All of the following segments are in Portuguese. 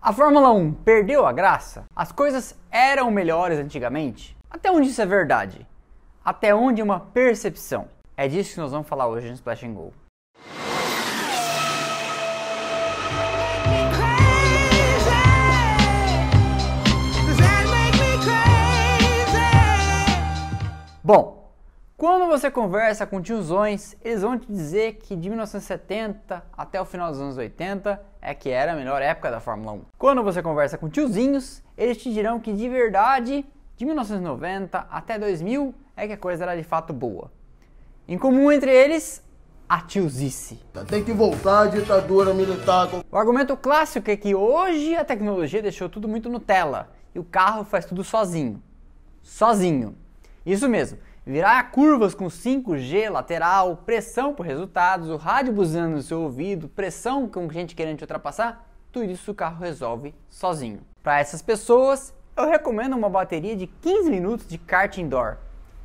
A Fórmula 1 perdeu a graça? As coisas eram melhores antigamente? Até onde isso é verdade? Até onde é uma percepção? É disso que nós vamos falar hoje no Splash and Go. Bom, quando você conversa com tiozões, eles vão te dizer que de 1970 até o final dos anos 80 é que era a melhor época da Fórmula 1. Quando você conversa com tiozinhos, eles te dirão que de verdade, de 1990 até 2000 é que a coisa era de fato boa. Em comum entre eles, a tiozice. Tem que voltar à ditadura militar. O argumento clássico é que hoje a tecnologia deixou tudo muito Nutella e o carro faz tudo sozinho. Sozinho. Isso mesmo, virar curvas com 5G lateral, pressão por resultados, o rádio buzinando no seu ouvido, pressão com gente querendo te ultrapassar, tudo isso o carro resolve sozinho. Para essas pessoas, eu recomendo uma bateria de 15 minutos de kart indoor.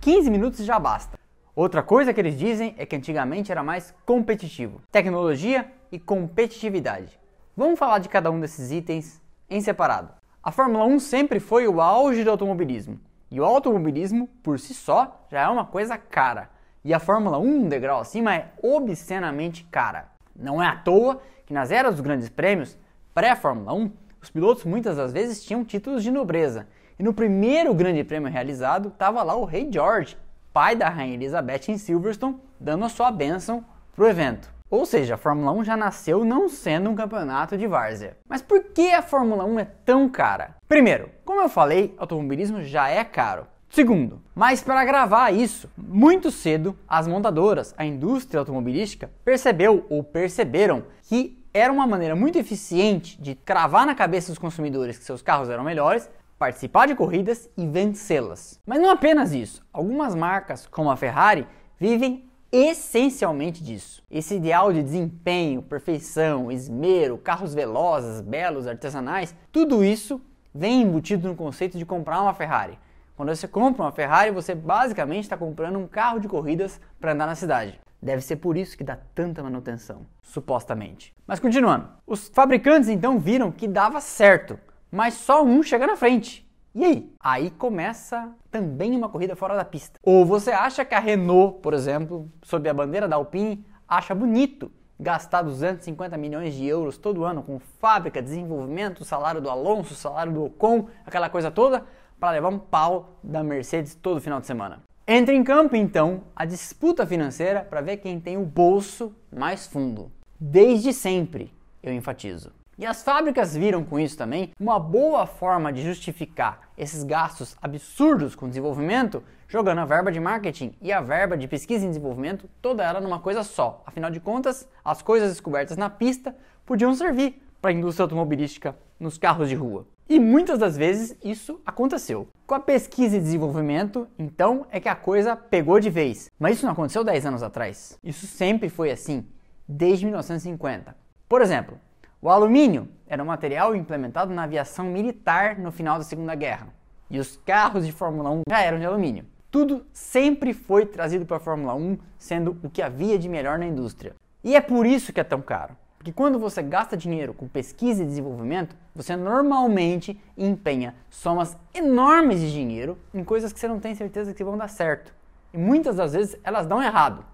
15 minutos já basta. Outra coisa que eles dizem é que antigamente era mais competitivo. Tecnologia e competitividade. Vamos falar de cada um desses itens em separado. A Fórmula 1 sempre foi o auge do automobilismo. E o automobilismo, por si só, já é uma coisa cara. E a Fórmula 1, um degrau acima, é obscenamente cara. Não é à toa que nas eras dos grandes prêmios, pré-Fórmula 1, os pilotos muitas das vezes tinham títulos de nobreza. E no primeiro grande prêmio realizado, estava lá o rei George, pai da rainha Elizabeth em Silverstone, dando a sua bênção para o evento. Ou seja, a Fórmula 1 já nasceu não sendo um campeonato de várzea. Mas por que a Fórmula 1 é tão cara? Primeiro, como eu falei, automobilismo já é caro. Segundo, mas para gravar isso, muito cedo, as montadoras, a indústria automobilística, percebeu ou perceberam que era uma maneira muito eficiente de cravar na cabeça dos consumidores que seus carros eram melhores, participar de corridas e vencê-las. Mas não apenas isso, algumas marcas, como a Ferrari, vivem essencialmente disso. Esse ideal de desempenho, perfeição, esmero, carros velozes, belos, artesanais, tudo isso vem embutido no conceito de comprar uma Ferrari. Quando você compra uma Ferrari, você basicamente está comprando um carro de corridas para andar na cidade. Deve ser por isso que dá tanta manutenção, supostamente. Mas continuando, os fabricantes então viram que dava certo, mas só um chega na frente. E aí? Aí começa também uma corrida fora da pista. Ou você acha que a Renault, por exemplo, sob a bandeira da Alpine, acha bonito gastar 250 milhões de euros todo ano com fábrica, desenvolvimento, salário do Alonso, salário do Ocon, aquela coisa toda, para levar um pau da Mercedes todo final de semana. Entra em campo então a disputa financeira para ver quem tem o bolso mais fundo. Desde sempre, eu enfatizo. E as fábricas viram com isso também uma boa forma de justificar esses gastos absurdos com desenvolvimento, jogando a verba de marketing e a verba de pesquisa e desenvolvimento, toda ela numa coisa só. Afinal de contas, as coisas descobertas na pista podiam servir para a indústria automobilística nos carros de rua. E muitas das vezes isso aconteceu. Com a pesquisa e desenvolvimento, então, é que a coisa pegou de vez. Mas isso não aconteceu 10 anos atrás. Isso sempre foi assim, desde 1950. Por exemplo, o alumínio era um material implementado na aviação militar no final da Segunda Guerra. E os carros de Fórmula 1 já eram de alumínio. Tudo sempre foi trazido para a Fórmula 1, sendo o que havia de melhor na indústria. E é por isso que é tão caro. Porque quando você gasta dinheiro com pesquisa e desenvolvimento, você normalmente empenha somas enormes de dinheiro em coisas que você não tem certeza que vão dar certo. E muitas das vezes elas dão errado.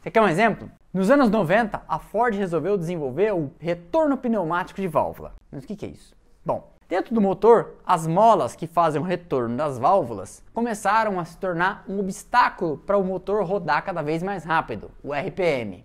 Você quer um exemplo? Nos anos 90, a Ford resolveu desenvolver o retorno pneumático de válvula. Mas o que é isso? Bom, dentro do motor, as molas que fazem o retorno das válvulas começaram a se tornar um obstáculo para o motor rodar cada vez mais rápido, o RPM.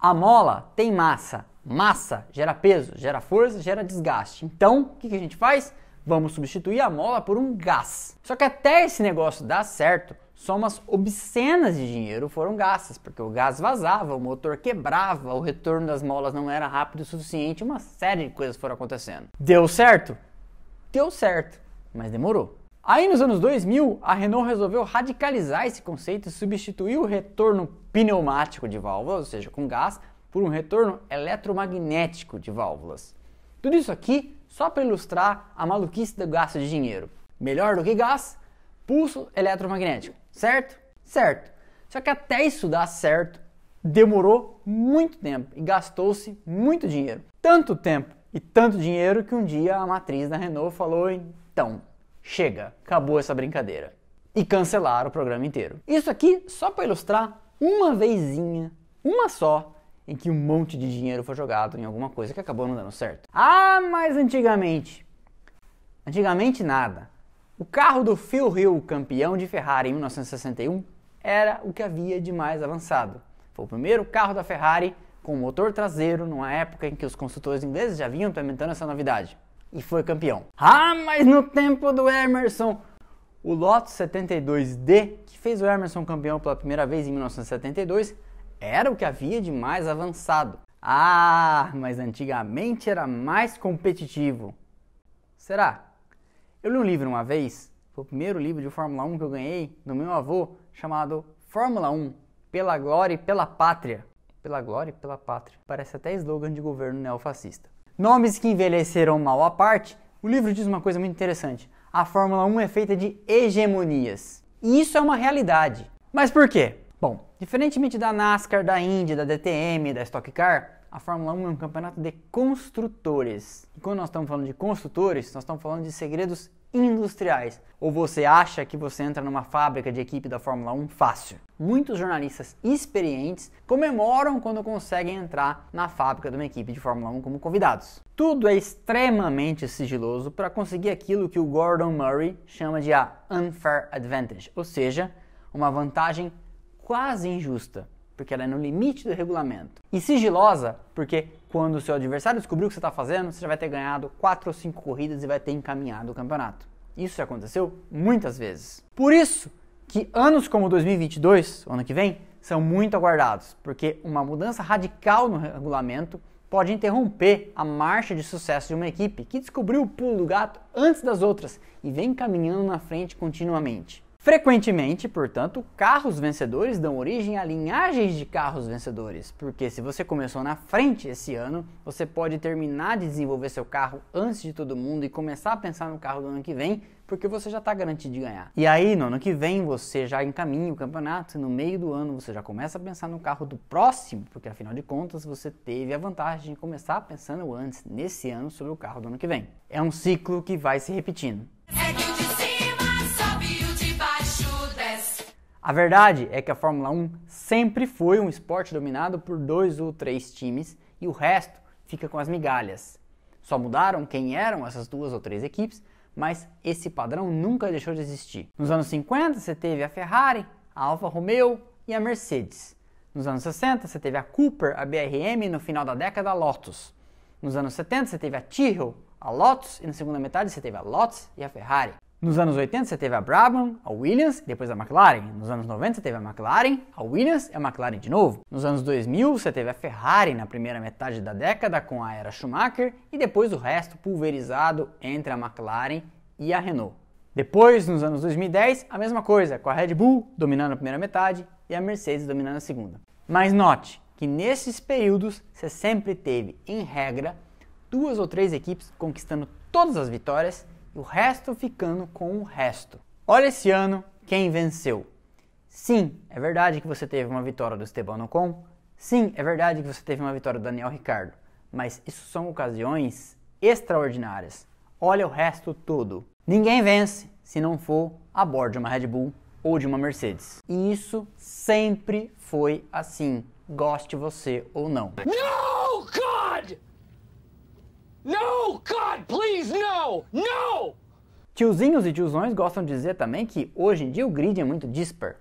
A mola tem massa. Massa gera peso, gera força, gera desgaste. Então, o que a gente faz? Vamos substituir a mola por um gás. Só que até esse negócio dar certo, somas obscenas de dinheiro foram gastas, porque o gás vazava, o motor quebrava, o retorno das molas não era rápido o suficiente, uma série de coisas foram acontecendo. Deu certo? Deu certo, mas demorou. Aí nos anos 2000, a Renault resolveu radicalizar esse conceito e substituir o retorno pneumático de válvulas, ou seja, com gás, por um retorno eletromagnético de válvulas. Tudo isso aqui só para ilustrar a maluquice do gasto de dinheiro. Melhor do que gás, pulso eletromagnético certo? Certo. Só que até isso dar certo, demorou muito tempo e gastou-se muito dinheiro. Tanto tempo e tanto dinheiro que um dia a matriz da Renault falou: então, chega, acabou essa brincadeira. E cancelaram o programa inteiro. Isso aqui só para ilustrar uma vezinha, uma só, em que um monte de dinheiro foi jogado em alguma coisa que acabou não dando certo. Ah, mas antigamente. Antigamente nada. O carro do Phil Hill, campeão de Ferrari em 1961, era o que havia de mais avançado. Foi o primeiro carro da Ferrari com motor traseiro numa época em que os construtores ingleses já vinham implementando essa novidade. E foi campeão. Ah, mas no tempo do Emerson, o Lotus 72D, que fez o Emerson campeão pela primeira vez em 1972, era o que havia de mais avançado. Ah, mas antigamente era mais competitivo. Será? Eu li um livro uma vez, foi o primeiro livro de Fórmula 1 que eu ganhei do meu avô, chamado Fórmula 1 Pela Glória e pela Pátria. Pela Glória e pela Pátria. Parece até slogan de governo neofascista. Nomes que envelheceram mal à parte, o livro diz uma coisa muito interessante. A Fórmula 1 é feita de hegemonias. E isso é uma realidade. Mas por quê? Bom, diferentemente da NASCAR, da Indy, da DTM, da Stock Car, a Fórmula 1 é um campeonato de construtores. E quando nós estamos falando de construtores, nós estamos falando de segredos industriais. Ou você acha que você entra numa fábrica de equipe da Fórmula 1 fácil? Muitos jornalistas experientes comemoram quando conseguem entrar na fábrica de uma equipe de Fórmula 1 como convidados. Tudo é extremamente sigiloso para conseguir aquilo que o Gordon Murray chama de a unfair advantage, ou seja, uma vantagem quase injusta porque ela é no limite do regulamento. E sigilosa, porque quando o seu adversário descobrir o que você está fazendo, você já vai ter ganhado 4 ou 5 corridas e vai ter encaminhado o campeonato. Isso já aconteceu muitas vezes. Por isso que anos como 2022, o ano que vem, são muito aguardados, porque uma mudança radical no regulamento pode interromper a marcha de sucesso de uma equipe que descobriu o pulo do gato antes das outras e vem caminhando na frente continuamente. Frequentemente, portanto, carros vencedores dão origem a linhagens de carros vencedores, porque se você começou na frente esse ano, você pode terminar de desenvolver seu carro antes de todo mundo e começar a pensar no carro do ano que vem, porque você já está garantido de ganhar. E aí, no ano que vem, você já encaminha o campeonato e no meio do ano você já começa a pensar no carro do próximo, porque afinal de contas você teve a vantagem de começar pensando antes, nesse ano, sobre o carro do ano que vem. É um ciclo que vai se repetindo. A verdade é que a Fórmula 1 sempre foi um esporte dominado por dois ou três times e o resto fica com as migalhas. Só mudaram quem eram essas duas ou três equipes, mas esse padrão nunca deixou de existir. Nos anos 50 você teve a Ferrari, a Alfa Romeo e a Mercedes. Nos anos 60 você teve a Cooper, a BRM e no final da década a Lotus. Nos anos 70 você teve a Tyrrell, a Lotus e na segunda metade você teve a Lotus e a Ferrari. Nos anos 80 você teve a Brabham, a Williams e depois a McLaren. Nos anos 90 você teve a McLaren, a Williams e a McLaren de novo. Nos anos 2000 você teve a Ferrari na primeira metade da década com a era Schumacher e depois o resto pulverizado entre a McLaren e a Renault. Depois, nos anos 2010, a mesma coisa, com a Red Bull dominando a primeira metade e a Mercedes dominando a segunda. Mas note que nesses períodos você sempre teve, em regra, duas ou três equipes conquistando todas as vitórias o resto ficando com o resto. Olha esse ano quem venceu. Sim, é verdade que você teve uma vitória do Esteban Ocon. Sim, é verdade que você teve uma vitória do Daniel Ricardo. Mas isso são ocasiões extraordinárias. Olha o resto todo. Ninguém vence se não for a bordo de uma Red Bull ou de uma Mercedes. E isso sempre foi assim, goste você ou não. No, God! No, God, please, no! No! Tiozinhos e tiozões gostam de dizer também que hoje em dia o grid é muito dispar.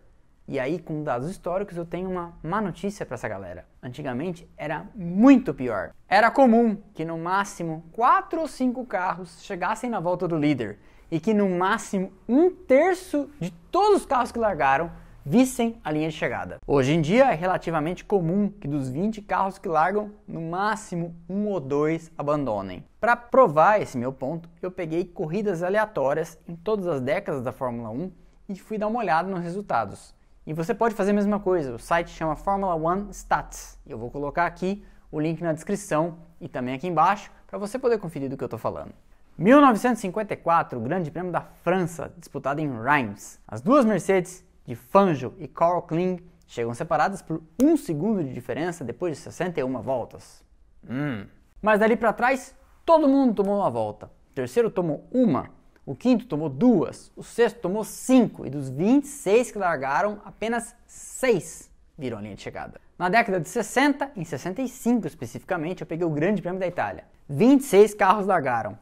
E aí, com dados históricos, eu tenho uma má notícia para essa galera. Antigamente era muito pior. Era comum que no máximo 4 ou 5 carros chegassem na volta do líder e que no máximo um terço de todos os carros que largaram vissem a linha de chegada. Hoje em dia é relativamente comum que dos 20 carros que largam, no máximo um ou dois abandonem. Para provar esse meu ponto, eu peguei corridas aleatórias em todas as décadas da Fórmula 1 e fui dar uma olhada nos resultados. E você pode fazer a mesma coisa, o site chama Formula One Stats. Eu vou colocar aqui o link na descrição e também aqui embaixo para você poder conferir do que eu estou falando. 1954, o Grande Prêmio da França, disputado em Reims. As duas Mercedes de Fangio e Carl Kling chegam separadas por um segundo de diferença depois de 61 voltas. Hum. Mas dali para trás, todo mundo tomou uma volta. O terceiro tomou uma, o quinto tomou duas, o sexto tomou cinco e dos 26 que largaram, apenas seis viram a linha de chegada. Na década de 60, em 65 especificamente, eu peguei o Grande Prêmio da Itália. 26 carros largaram,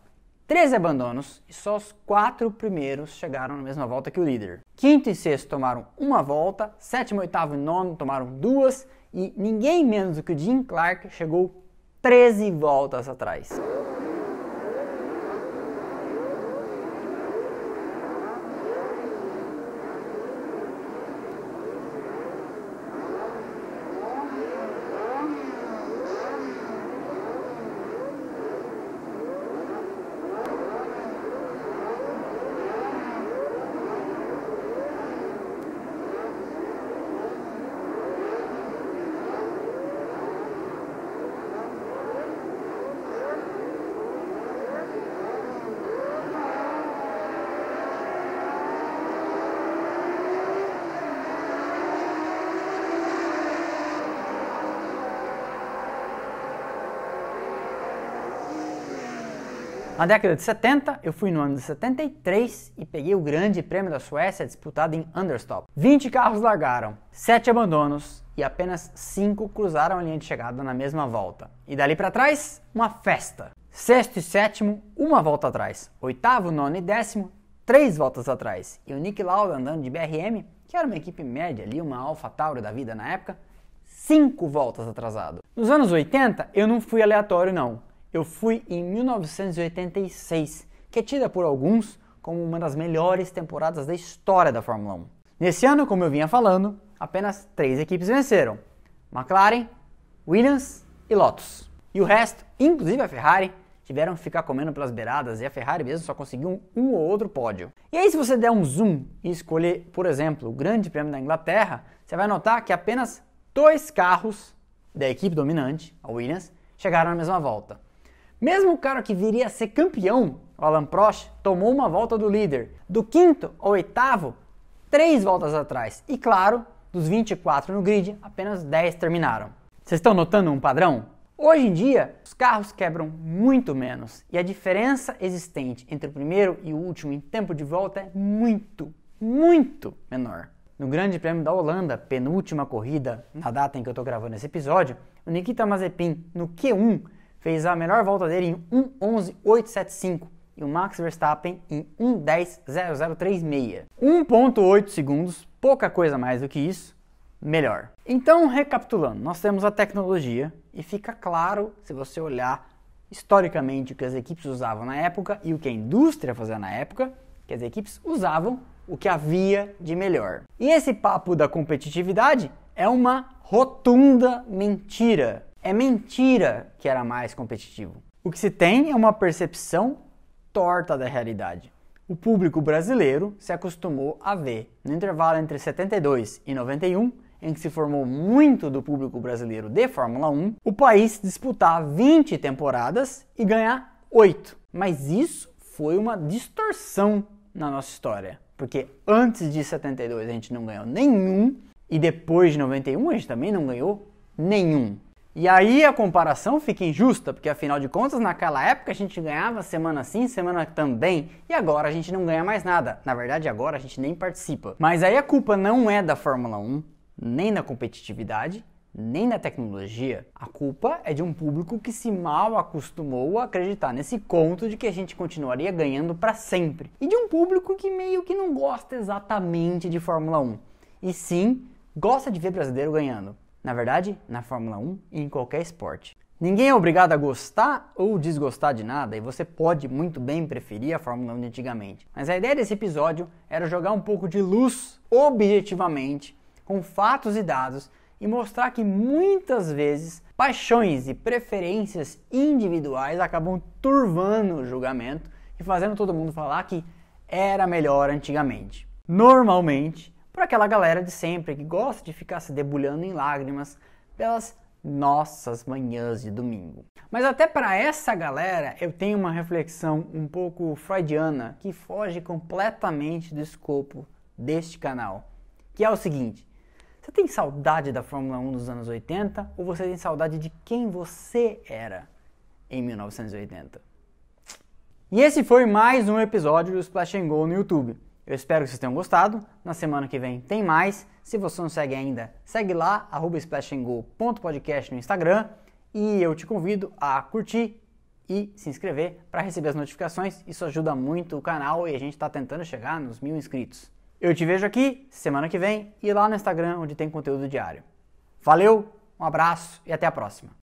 13 abandonos e só os quatro primeiros chegaram na mesma volta que o líder. Quinto e sexto tomaram uma volta, sétimo, oitavo e nono tomaram duas e ninguém menos do que o Jim Clark chegou 13 voltas atrás. Na década de 70, eu fui no ano de 73 e peguei o Grande Prêmio da Suécia disputado em Understop. 20 carros largaram, 7 abandonos e apenas 5 cruzaram a linha de chegada na mesma volta. E dali para trás, uma festa. Sexto e sétimo, uma volta atrás. Oitavo, nono e décimo, três voltas atrás. E o Nick Lauda andando de BRM, que era uma equipe média ali, uma Alpha Tauri da vida na época, cinco voltas atrasado. Nos anos 80, eu não fui aleatório não eu fui em 1986, que é tida por alguns como uma das melhores temporadas da história da Fórmula 1. Nesse ano, como eu vinha falando, apenas três equipes venceram: McLaren, Williams e Lotus. E o resto, inclusive a Ferrari, tiveram que ficar comendo pelas beiradas e a Ferrari mesmo só conseguiu um, um, ou outro pódio. E aí, se você der um zoom e escolher, por exemplo, o Grande Prêmio da Inglaterra, você vai notar que apenas dois carros da equipe dominante, a Williams, chegaram na mesma volta. Mesmo o cara que viria a ser campeão, o Alan Prost, tomou uma volta do líder. Do quinto ao oitavo, três voltas atrás. E claro, dos 24 no grid, apenas 10 terminaram. Vocês estão notando um padrão? Hoje em dia, os carros quebram muito menos e a diferença existente entre o primeiro e o último em tempo de volta é muito, muito menor. No Grande Prêmio da Holanda, penúltima corrida, na data em que eu estou gravando esse episódio, o Nikita Mazepin, no Q1, fez a melhor volta dele em 1.11.875 e o Max Verstappen em 1.10.0036. 1.8 segundos, pouca coisa mais do que isso, melhor. Então, recapitulando, nós temos a tecnologia e fica claro se você olhar historicamente o que as equipes usavam na época e o que a indústria fazia na época, que as equipes usavam o que havia de melhor. E esse papo da competitividade é uma rotunda mentira. É mentira que era mais competitivo. O que se tem é uma percepção torta da realidade. O público brasileiro se acostumou a ver, no intervalo entre 72 e 91, em que se formou muito do público brasileiro de Fórmula 1, o país disputar 20 temporadas e ganhar 8. Mas isso foi uma distorção na nossa história, porque antes de 72 a gente não ganhou nenhum e depois de 91 a gente também não ganhou nenhum. E aí a comparação fica injusta, porque afinal de contas, naquela época a gente ganhava semana sim, semana também, e agora a gente não ganha mais nada. Na verdade, agora a gente nem participa. Mas aí a culpa não é da Fórmula 1, nem da competitividade, nem da tecnologia. A culpa é de um público que se mal acostumou a acreditar nesse conto de que a gente continuaria ganhando para sempre. E de um público que meio que não gosta exatamente de Fórmula 1. E sim, gosta de ver brasileiro ganhando. Na verdade, na Fórmula 1 e em qualquer esporte. Ninguém é obrigado a gostar ou desgostar de nada e você pode muito bem preferir a Fórmula 1 de antigamente. Mas a ideia desse episódio era jogar um pouco de luz objetivamente, com fatos e dados, e mostrar que muitas vezes paixões e preferências individuais acabam turvando o julgamento e fazendo todo mundo falar que era melhor antigamente. Normalmente, por aquela galera de sempre que gosta de ficar se debulhando em lágrimas pelas nossas manhãs de domingo. Mas até para essa galera eu tenho uma reflexão um pouco freudiana que foge completamente do escopo deste canal, que é o seguinte: Você tem saudade da Fórmula 1 dos anos 80 ou você tem saudade de quem você era em 1980? E esse foi mais um episódio do Splash and Go no YouTube. Eu espero que vocês tenham gostado. Na semana que vem tem mais. Se você não segue ainda, segue lá, splashandgo.podcast no Instagram. E eu te convido a curtir e se inscrever para receber as notificações. Isso ajuda muito o canal e a gente está tentando chegar nos mil inscritos. Eu te vejo aqui semana que vem e lá no Instagram onde tem conteúdo diário. Valeu, um abraço e até a próxima.